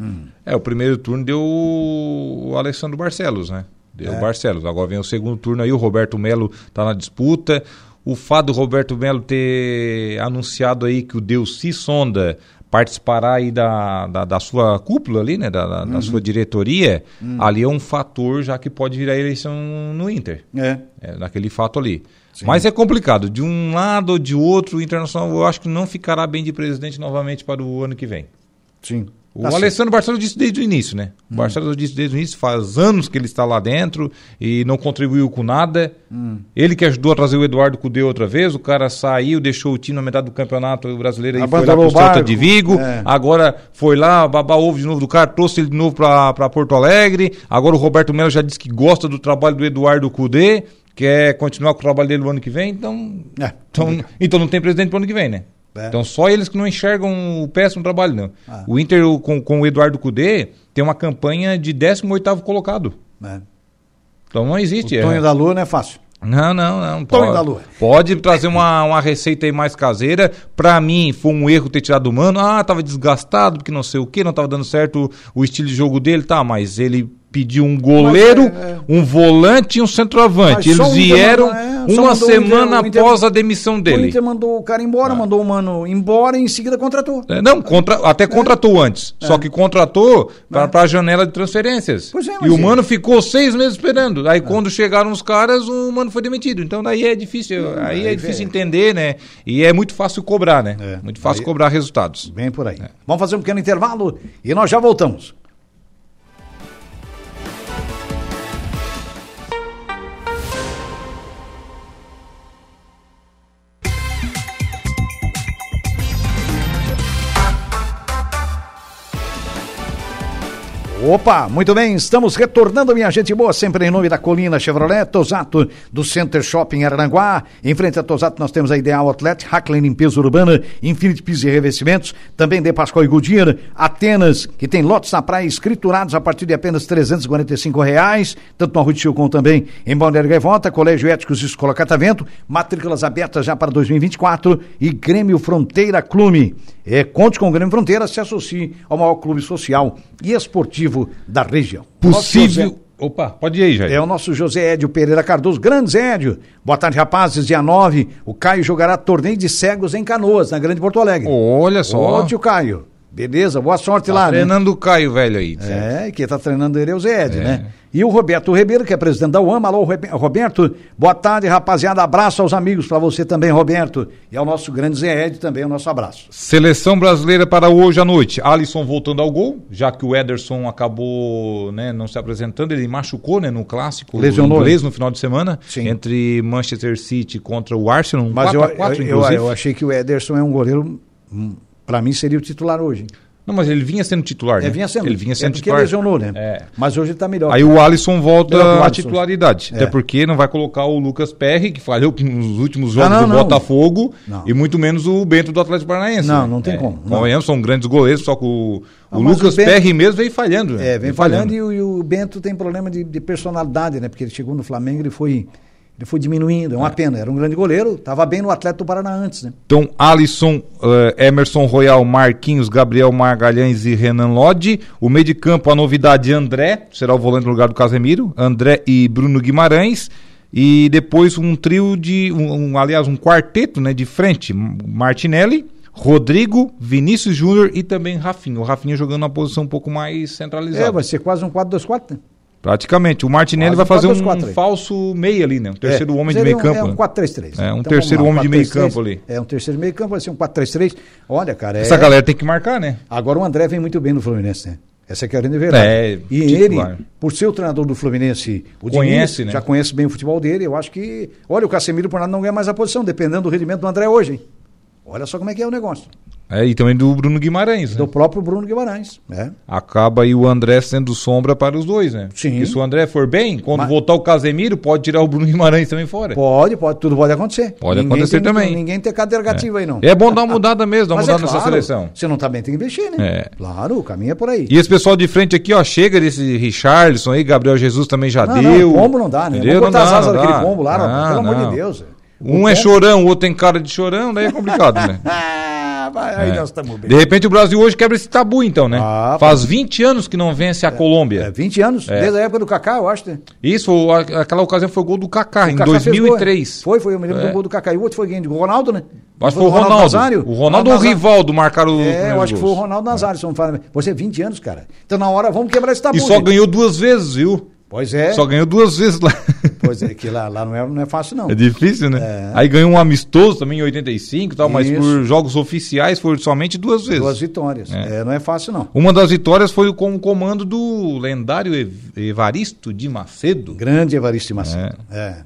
Hum. É, o primeiro turno deu o Alessandro Barcelos, né? Deu o é. Barcelos. Agora vem o segundo turno aí, o Roberto Melo está na disputa. O fato do Roberto Melo ter anunciado aí que o Deus se sonda participará aí da, da, da, sua cúpula ali, né, da, uhum. da sua diretoria, uhum. ali é um fator já que pode virar eleição no Inter. É. é naquele fato ali. Sim. Mas é complicado. De um lado ou de outro, o Internacional eu acho que não ficará bem de presidente novamente para o ano que vem. Sim. O tá Alessandro Barcelos disse desde o início, né? O hum. Barcelos disse desde o início, faz anos que ele está lá dentro e não contribuiu com nada. Hum. Ele que ajudou a trazer o Eduardo Cudê outra vez, o cara saiu, deixou o time na metade do campeonato brasileiro e foi lá pro Celta de Vigo. É. Agora foi lá, babá ovo de novo do cara, trouxe ele de novo para Porto Alegre. Agora o Roberto Melo já disse que gosta do trabalho do Eduardo Cudê, quer continuar com o trabalho dele no ano que vem, então, é. então, então não tem presidente pro ano que vem, né? É. Então só eles que não enxergam o péssimo trabalho, não. Ah. O Inter com, com o Eduardo Cudê tem uma campanha de 18 colocado. É. Então não existe. O Tonho é. da Lua não é fácil. Não, não, não. Tonho pode, da Lua. Pode trazer uma, uma receita aí mais caseira. Para mim, foi um erro ter tirado o mano. Ah, tava desgastado, porque não sei o que, não tava dando certo o estilo de jogo dele. Tá, mas ele pediu um goleiro, é, é. um volante e um centroavante. Eles um vieram é, uma semana Inter, após a demissão dele. O Inter mandou o cara embora, ah. mandou o mano embora e em seguida contratou. É, não, contra, até contratou antes. Só que contratou para a janela de transferências. e o mano ficou seis meses esperando. Aí quando chegaram os caras, o mano foi demitido. Então daí é difícil, aí, é difícil entender, né? E é muito fácil cobrar, né? Muito fácil aí, cobrar resultados. Bem por aí. Vamos fazer um pequeno intervalo e nós já voltamos. Opa, muito bem, estamos retornando, minha gente boa, sempre em nome da Colina Chevrolet, Tosato, do Center Shopping Aranguá. Em frente a Tosato nós temos a Ideal Outlet, Hackler Limpeza Urbana, Infinity Pisos e Revestimentos, também de Pascoal e Goodyear, Atenas, que tem lotes na praia escriturados a partir de apenas 345 reais, tanto Arroio de como também em Balneário Gaivota, Colégio Éticos e Escola Catavento, matrículas abertas já para 2024 e Grêmio Fronteira Clube. É, conte com o Grêmio Fronteira, se associe ao maior clube social e esportivo da região. Possível. Opa, pode ir aí, Jair. É o nosso José Édio Pereira Cardoso. Grande Zé Édio. Boa tarde, rapazes. Dia 9, o Caio jogará torneio de cegos em Canoas, na Grande Porto Alegre. Olha só. Ô, tio Caio. Beleza, boa sorte tá lá. Né? Treinando né? o Caio velho aí. Certo? É, que tá treinando ele é o Zé Ed, é. né? E o Roberto Ribeiro, que é presidente da UAM. Alô, Roberto. Boa tarde, rapaziada. Abraço aos amigos, para você também, Roberto. E ao nosso grande Zé Ed também, o nosso abraço. Seleção brasileira para hoje à noite. Alisson voltando ao gol, já que o Ederson acabou né, não se apresentando, ele machucou né, no clássico Lesionou. inglês no final de semana, Sim. entre Manchester City contra o Arsenal. Um Mas 4 eu, 4, eu, eu, eu achei que o Ederson é um goleiro, para mim seria o titular hoje. Não, mas ele vinha sendo titular, né? É, vinha sendo. Ele vinha sendo é titular. lesionou, né? É. Mas hoje ele tá melhor. Aí o Alisson volta à titularidade. É. Até porque não vai colocar o Lucas Perry, que falhou nos últimos jogos não, não, do não. Botafogo, e muito menos o Bento do Atlético Paranaense. Não, né? não tem é. como. Convenhamos, são grandes goleiros, só que o, o Lucas o Bento, Perry mesmo vem falhando. Né? É, vem, vem falhando, falhando. E, o, e, o, Bento tem problema de, de personalidade, né? Porque ele chegou no Flamengo e foi ele foi diminuindo, é uma é. pena. Era um grande goleiro, estava bem no Atlético do Paraná antes, né? Então, Alisson, uh, Emerson Royal, Marquinhos, Gabriel Margalhães e Renan Lodge. O meio de campo, a novidade André, será o volante no lugar do Casemiro. André e Bruno Guimarães. E depois um trio de. Um, um, aliás, um quarteto né, de frente. Martinelli, Rodrigo, Vinícius Júnior e também Rafinha. O Rafinha jogando na posição um pouco mais centralizada. É, vai ser quase um 4-2-4, né? Praticamente. O Martinelli vai fazer um, um falso meio ali, né? Um terceiro é, homem de meio campo. É um 4-3-3. Né? É um então, terceiro homem de meio campo ali. É um terceiro meio campo, vai ser um 4-3-3. Olha, cara. Essa é... galera tem que marcar, né? Agora o André vem muito bem no Fluminense, né? Essa é a grande verdade. É, e titular. ele, por ser o treinador do Fluminense, o conhece, Diniz, né? já conhece bem o futebol dele, eu acho que. Olha, o Casemiro por nada não ganha mais a posição, dependendo do rendimento do André hoje, hein? Olha só como é que é o negócio. É, e também do Bruno Guimarães. Do né? próprio Bruno Guimarães. É. Acaba aí o André sendo sombra para os dois, né? Sim. E se o André for bem, quando Mas... voltar o Casemiro, pode tirar o Bruno Guimarães também fora. Pode, pode, tudo pode acontecer. Pode ninguém acontecer tem, também. Ninguém tem cadeira negativa é. aí, não. É bom dar uma mudada mesmo, dar uma mudada é claro, nessa seleção. Se não tá bem, tem que investir, né? É. Claro, o caminho é por aí. E esse pessoal de frente aqui, ó, chega desse Richarlison aí, Gabriel Jesus também já não, deu. Não, pombo não dá, né? Entendeu? Não dá, as asas daquele pombo lá, não, pelo amor de Deus. Um é chorão, o outro tem cara de chorão, daí é complicado, né? [LAUGHS] aí é. nós estamos bem. De repente o Brasil hoje quebra esse tabu, então, né? Ah, Faz 20 anos que não vence a é, Colômbia. É, 20 anos? É. Desde a época do Kaká, eu acho. Né? Isso, aquela ocasião foi o gol do Kaká, o em Kaká 2003. Foi, foi, eu me lembro é. do gol do Kaká. E o outro foi quem? Do Ronaldo, né? Acho que foi o Ronaldo. Ronaldo Nazário. O Ronaldo ou o Rivaldo marcaram o. É, eu acho que foi o Ronaldo Nazário, se não fala. Você é 20 anos, cara. Então na hora vamos quebrar esse tabu. E só gente. ganhou duas vezes, viu? Pois é. Só ganhou duas vezes lá. [LAUGHS] Pois é, que lá, lá não, é, não é fácil, não. É difícil, né? É. Aí ganhou um amistoso também em 85 e tal, Isso. mas por jogos oficiais foi somente duas vezes. Duas vitórias. É. é. não é fácil, não. Uma das vitórias foi com o comando do lendário Evaristo de Macedo. Grande Evaristo de Macedo. É.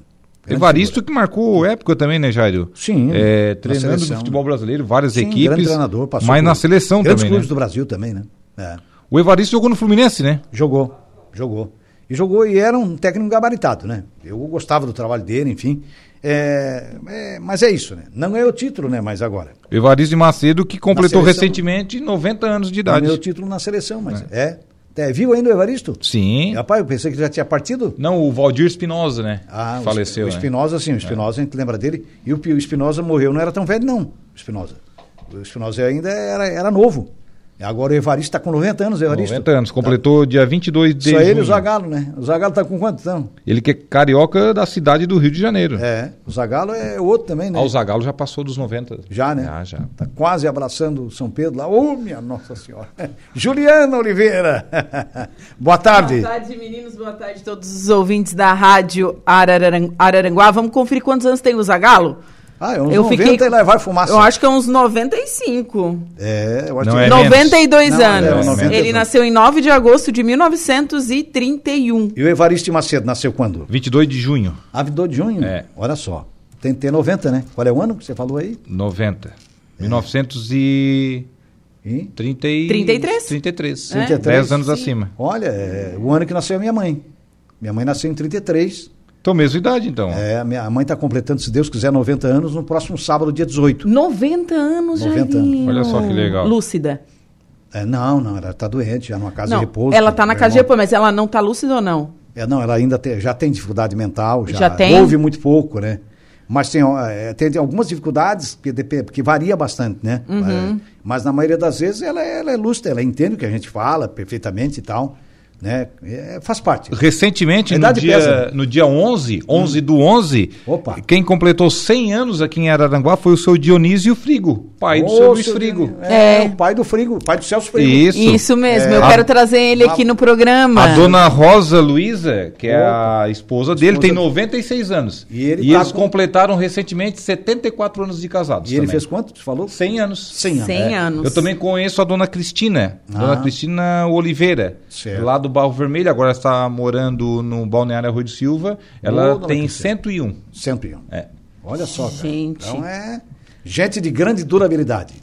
é. Evaristo que marcou época também, né, Jairo? Sim. É, treinando no futebol brasileiro, várias Sim, equipes. Grande treinador, passou mas na seleção também. clubes né? do Brasil também, né? É. O Evaristo jogou no Fluminense, né? Jogou, jogou. E jogou e era um técnico gabaritado, né? Eu gostava do trabalho dele, enfim. É, é, mas é isso, né? Não ganhou o título, né? Mas agora. Evaristo Macedo, que completou seleção, recentemente 90 anos de idade. Ganhou o título na seleção, mas é. é. é. viu ainda o Evaristo? Sim. Rapaz, eu pensei que já tinha partido. Não, o Valdir Espinosa, né? Ah, Faleceu. O Espinosa, né? sim, o Espinosa, é. a gente lembra dele. E o Espinosa morreu, não era tão velho, não, o Espinosa. O Espinosa ainda era, era novo. Agora o Evaristo está com 90 anos, Evaristo. 90 anos, completou tá. dia 22 de Só ele e o Zagalo, né? O Zagalo está com quantos anos? Ele que é carioca da cidade do Rio de Janeiro. É, o Zagalo é outro também, né? Ah, o Zagalo já passou dos 90. Já, né? Já, já. Está quase abraçando São Pedro lá. Ô, oh, minha Nossa Senhora. [LAUGHS] Juliana Oliveira. [LAUGHS] boa tarde. Boa tarde, meninos. Boa tarde a todos os ouvintes da Rádio Araranguá. Vamos conferir quantos anos tem o Zagalo? Ah, é uns eu 90 fiquei, e lá vai fumaça. Eu acho que é uns 95. É, eu acho não que... É 92 menos. anos. Não, é Ele nasceu em 9 de agosto de 1931. E o Evaristo Macedo nasceu quando? 22 de junho. Ah, 22 de junho? É. Olha só. Tem que ter 90, né? Qual é o ano que você falou aí? 90. É. 1900 e... E? 30 e... 33? 33. É. 10 anos Sim. acima. Olha, é o ano que nasceu a minha mãe. Minha mãe nasceu em 33. Então, mesma idade, então. É, minha mãe está completando, se Deus quiser, 90 anos no próximo sábado, dia 18. 90 anos, 90 anos. Olha só que legal. Lúcida. É, não, não, ela está doente, já numa casa não, de repouso. Ela está na casa de repouso, mas ela não está lúcida ou não? É, não, ela ainda tem, já tem dificuldade mental, já, já tem? ouve muito pouco, né? Mas tem, é, tem algumas dificuldades que, que varia bastante, né? Uhum. É, mas na maioria das vezes ela, ela é lúcida, ela entende o que a gente fala perfeitamente e tal né? É, faz parte. Recentemente, no dia, no dia 11, 11 hum. do 11, Opa. quem completou 100 anos aqui em Araranguá foi o seu Dionísio Frigo, pai do seu Luiz Frigo. É, é, o pai do Frigo, pai do Celso Frigo. Isso. Isso mesmo, é. eu quero trazer ele aqui no programa. A dona Rosa Luísa, que é Opa. a esposa dele, esposa tem 96 anos. E, ele e tá eles com... completaram recentemente 74 anos de casados. E também. ele fez quanto? Você falou? 100 anos. 100 anos. 100 é. anos. Eu também conheço a dona Cristina, ah. dona Cristina Oliveira, certo. lá do Barro Vermelho, agora está morando no Balneário Arroio de Silva. Ela tem 101. 101. É. Olha só, cara. Gente. Então é gente de grande durabilidade.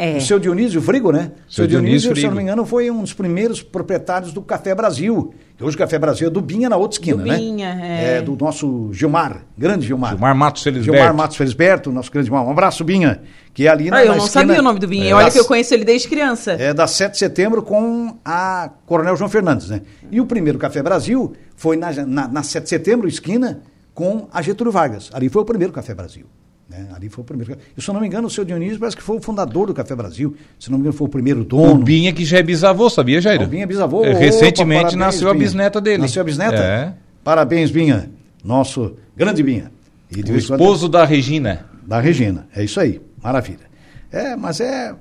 É. O seu Dionísio Frigo, né? O seu Dionísio, Dionísio se eu não me engano, foi um dos primeiros proprietários do Café Brasil. Hoje o Café Brasil é do Binha na outra esquina, Binha, né? É. é. do nosso Gilmar, grande Gilmar. Gilmar Matos Felisberto. Gilmar Matos Felisberto, nosso grande Gilmar. Um abraço, Binha. Que é ali na, ah, eu não sabia o nome do Binha. É, Olha que eu conheço ele desde criança. É da 7 de setembro com a Coronel João Fernandes, né? E o primeiro Café Brasil foi na, na, na 7 de setembro, esquina, com a Getúlio Vargas. Ali foi o primeiro Café Brasil. Né? Ali foi o primeiro. E, se eu não me engano, o seu Dionísio parece que foi o fundador do Café Brasil. Se não me engano, foi o primeiro dono. O Binha que já é bisavô, sabia, Jair? O Binha é bisavô. É, recentemente Opa, nasceu Binha. a bisneta dele. Nasceu a bisneta? É. Parabéns, Binha. Nosso grande Binha. E o esposo da Regina. Da Regina. É isso aí. Maravilha. É, mas é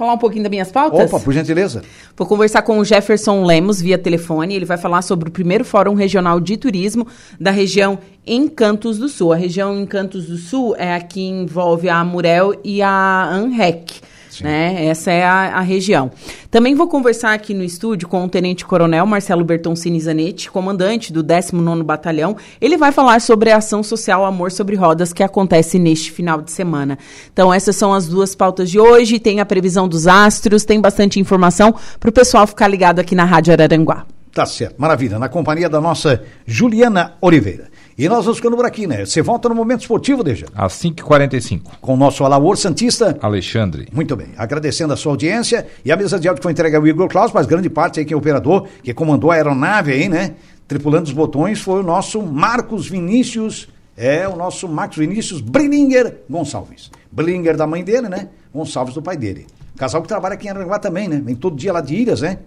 falar um pouquinho das minhas pautas? Opa, por gentileza. Vou conversar com o Jefferson Lemos via telefone. Ele vai falar sobre o primeiro Fórum Regional de Turismo da região Encantos do Sul. A região Encantos do Sul é a que envolve a Amurel e a ANREC. Né? Essa é a, a, região. Também vou conversar aqui no estúdio com o Tenente Coronel Marcelo Bertoncini Zanetti, comandante do 19º Batalhão. Ele vai falar sobre a ação social Amor sobre Rodas que acontece neste final de semana. Então, essas são as duas pautas de hoje. Tem a previsão dos astros, tem bastante informação para o pessoal ficar ligado aqui na Rádio Araranguá. Tá certo, maravilha. Na companhia da nossa Juliana Oliveira. E nós vamos ficando por aqui, né? Você volta no Momento Esportivo, deixa. Às 5h45. Com o nosso Alaor Santista. Alexandre. Muito bem. Agradecendo a sua audiência. E a mesa de áudio foi entregue ao Igor Klaus, mas grande parte aí quem é operador, que comandou a aeronave aí, né? Tripulando os botões, foi o nosso Marcos Vinícius. É o nosso Marcos Vinícius Brininger Gonçalves. Brininger da mãe dele, né? Gonçalves do pai dele. Casal que trabalha aqui em Aranguá também, né? Vem todo dia lá de Ilhas, né?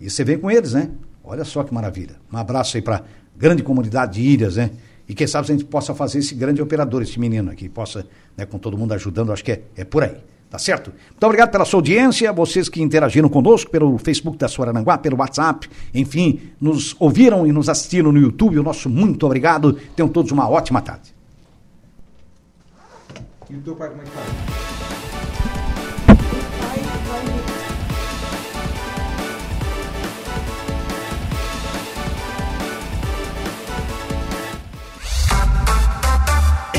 E você vem com eles, né? Olha só que maravilha. Um abraço aí para grande comunidade de Ilhas, né? E quem sabe a gente possa fazer esse grande operador, esse menino aqui, possa, né, com todo mundo ajudando, acho que é, é por aí. Tá certo? Muito obrigado pela sua audiência, vocês que interagiram conosco pelo Facebook da Suarananguá, pelo WhatsApp, enfim, nos ouviram e nos assistiram no YouTube. O nosso muito obrigado. Tenham todos uma ótima tarde. E o teu pai como é que tá?